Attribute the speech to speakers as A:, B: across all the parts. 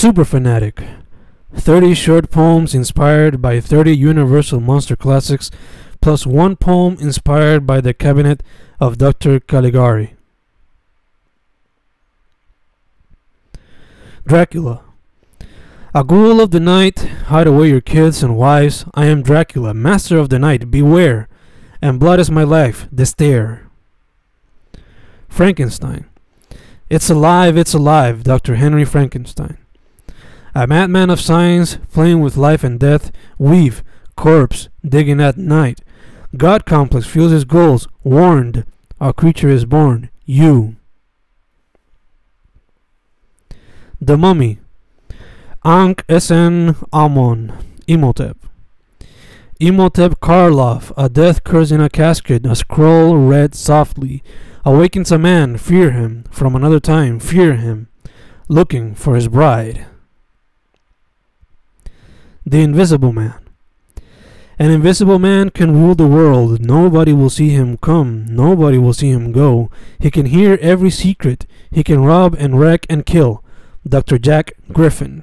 A: Super Fanatic 30 short poems inspired by 30 Universal Monster classics, plus one poem inspired by the cabinet of Dr. Caligari. Dracula. A ghoul of the night, hide away your kids and wives. I am Dracula, master of the night, beware. And blood is my life, the stare. Frankenstein. It's alive, it's alive, Dr. Henry Frankenstein. A madman of science, playing with life and death, weave, corpse, digging at night. God complex fuels his goals, warned, a creature is born, you. The Mummy, Ankh Esen Amon, Imhotep. Imhotep Karloff, a death curse in a casket, a scroll read softly, awakens a man, fear him, from another time, fear him, looking for his bride. The Invisible Man. An invisible man can rule the world. Nobody will see him come. Nobody will see him go. He can hear every secret. He can rob and wreck and kill. Dr. Jack Griffin.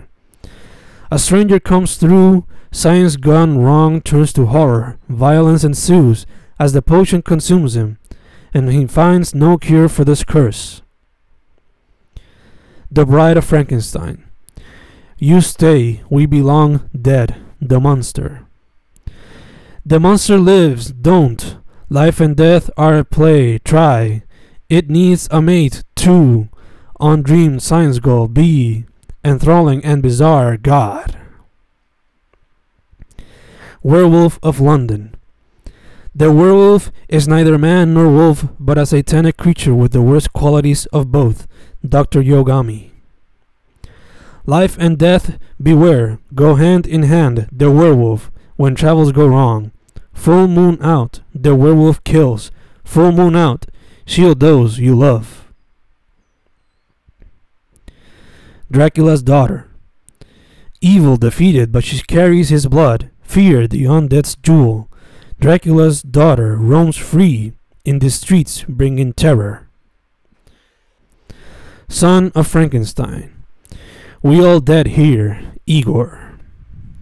A: A stranger comes through. Science gone wrong turns to horror. Violence ensues as the potion consumes him, and he finds no cure for this curse. The Bride of Frankenstein. You stay, we belong dead, the monster. The monster lives, don't. Life and death are at play, try. It needs a mate, too. On dream science goal, be. Enthralling and bizarre, God. Werewolf of London. The werewolf is neither man nor wolf, but a satanic creature with the worst qualities of both. Dr. Yogami. Life and death, beware, go hand in hand, the werewolf, when travels go wrong. Full moon out, the werewolf kills. Full moon out, shield those you love. Dracula's daughter. Evil defeated, but she carries his blood. Fear, the undead's jewel. Dracula's daughter roams free in the streets, bringing terror. Son of Frankenstein. We all dead here, Igor.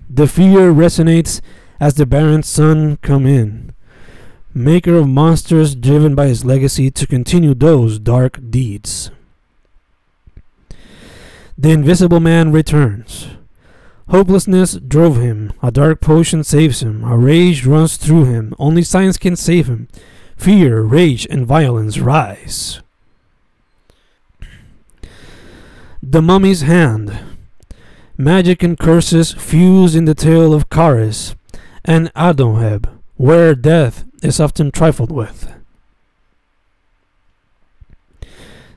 A: The fear resonates as the Baron's son come in, maker of monsters driven by his legacy to continue those dark deeds. The Invisible Man returns. Hopelessness drove him. A dark potion saves him. A rage runs through him. Only science can save him. Fear, rage, and violence rise. The Mummy's Hand. Magic and curses fuse in the tale of Kharis and Andoheb, where death is often trifled with.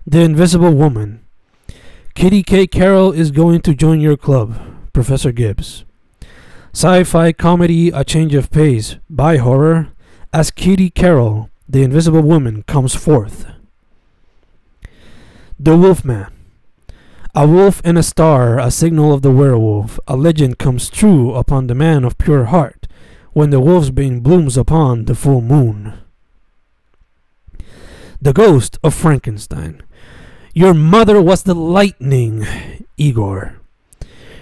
A: The Invisible Woman. Kitty K. Carroll is going to join your club, Professor Gibbs. Sci fi comedy A Change of Pace by horror as Kitty Carroll, the Invisible Woman, comes forth. The Wolfman. A wolf and a star, a signal of the werewolf. A legend comes true upon the man of pure heart when the wolf's wolfsbane blooms upon the full moon. The ghost of Frankenstein. Your mother was the lightning, Igor.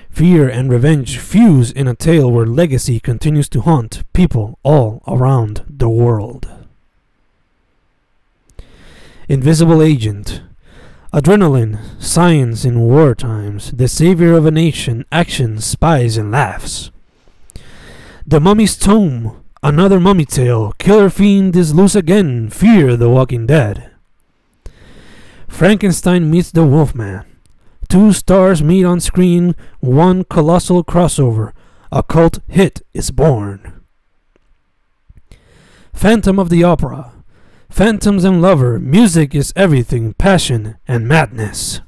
A: Fear and revenge fuse in a tale where legacy continues to haunt people all around the world. Invisible Agent. Adrenaline, science in war times, the savior of a nation, action, spies, and laughs. The Mummy's Tomb, another mummy tale, killer fiend is loose again, fear the walking dead. Frankenstein meets the Wolfman. Two stars meet on screen, one colossal crossover. A cult hit is born. Phantom of the Opera. Phantoms and lover, music is everything, passion and madness.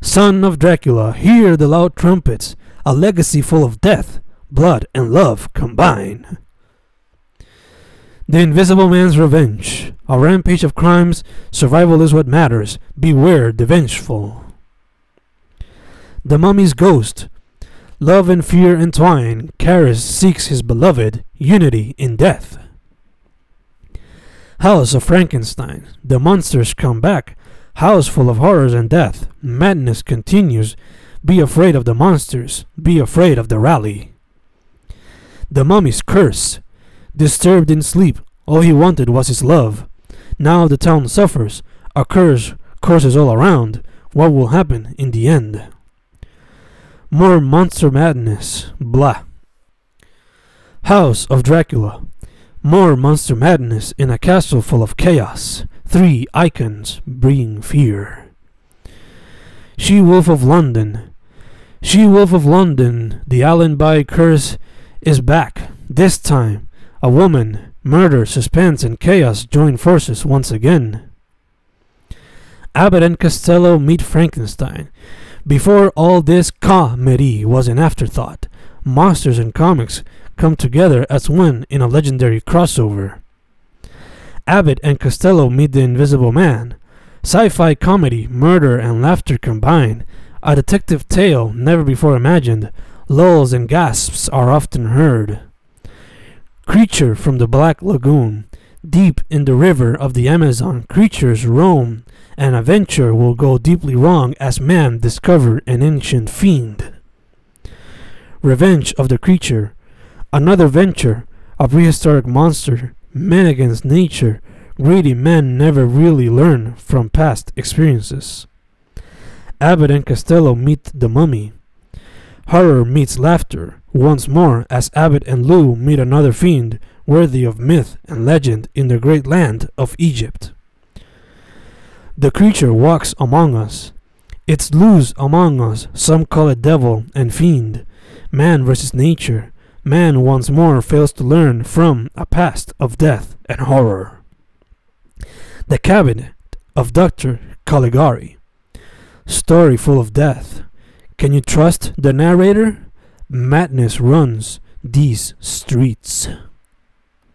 A: Son of Dracula, hear the loud trumpets, a legacy full of death, blood, and love combine. The Invisible Man's Revenge, a rampage of crimes, survival is what matters, beware the vengeful. The Mummy's Ghost, love and fear entwine, Kharis seeks his beloved, unity in death. House of Frankenstein. The monsters come back. House full of horrors and death. Madness continues. Be afraid of the monsters. Be afraid of the rally. The mummy's curse. Disturbed in sleep, all he wanted was his love. Now the town suffers. A curse courses all around. What will happen in the end? More monster madness. Blah. House of Dracula. More monster madness in a castle full of chaos. Three icons bring fear. She Wolf of London. She Wolf of London, the Allenby curse is back. This time, a woman, murder, suspense, and chaos join forces once again. Abbott and Costello meet Frankenstein. Before all this, comedy was an afterthought. Monsters and comics come together as one in a legendary crossover. Abbott and Costello meet the Invisible Man. Sci fi comedy, murder, and laughter combine. A detective tale never before imagined. Lulls and gasps are often heard. Creature from the Black Lagoon. Deep in the river of the Amazon, creatures roam, and a venture will go deeply wrong as man discover an ancient fiend. Revenge of the Creature. Another venture, a prehistoric monster, men against nature. Greedy men never really learn from past experiences. Abbott and Costello meet the mummy. Horror meets laughter once more as Abbott and Lou meet another fiend worthy of myth and legend in the great land of Egypt. The creature walks among us. It's loose among us. Some call it devil and fiend. Man versus nature. Man once more fails to learn from a past of death and horror. The Cabinet of Dr. Caligari. Story full of death. Can you trust the narrator? Madness runs these streets.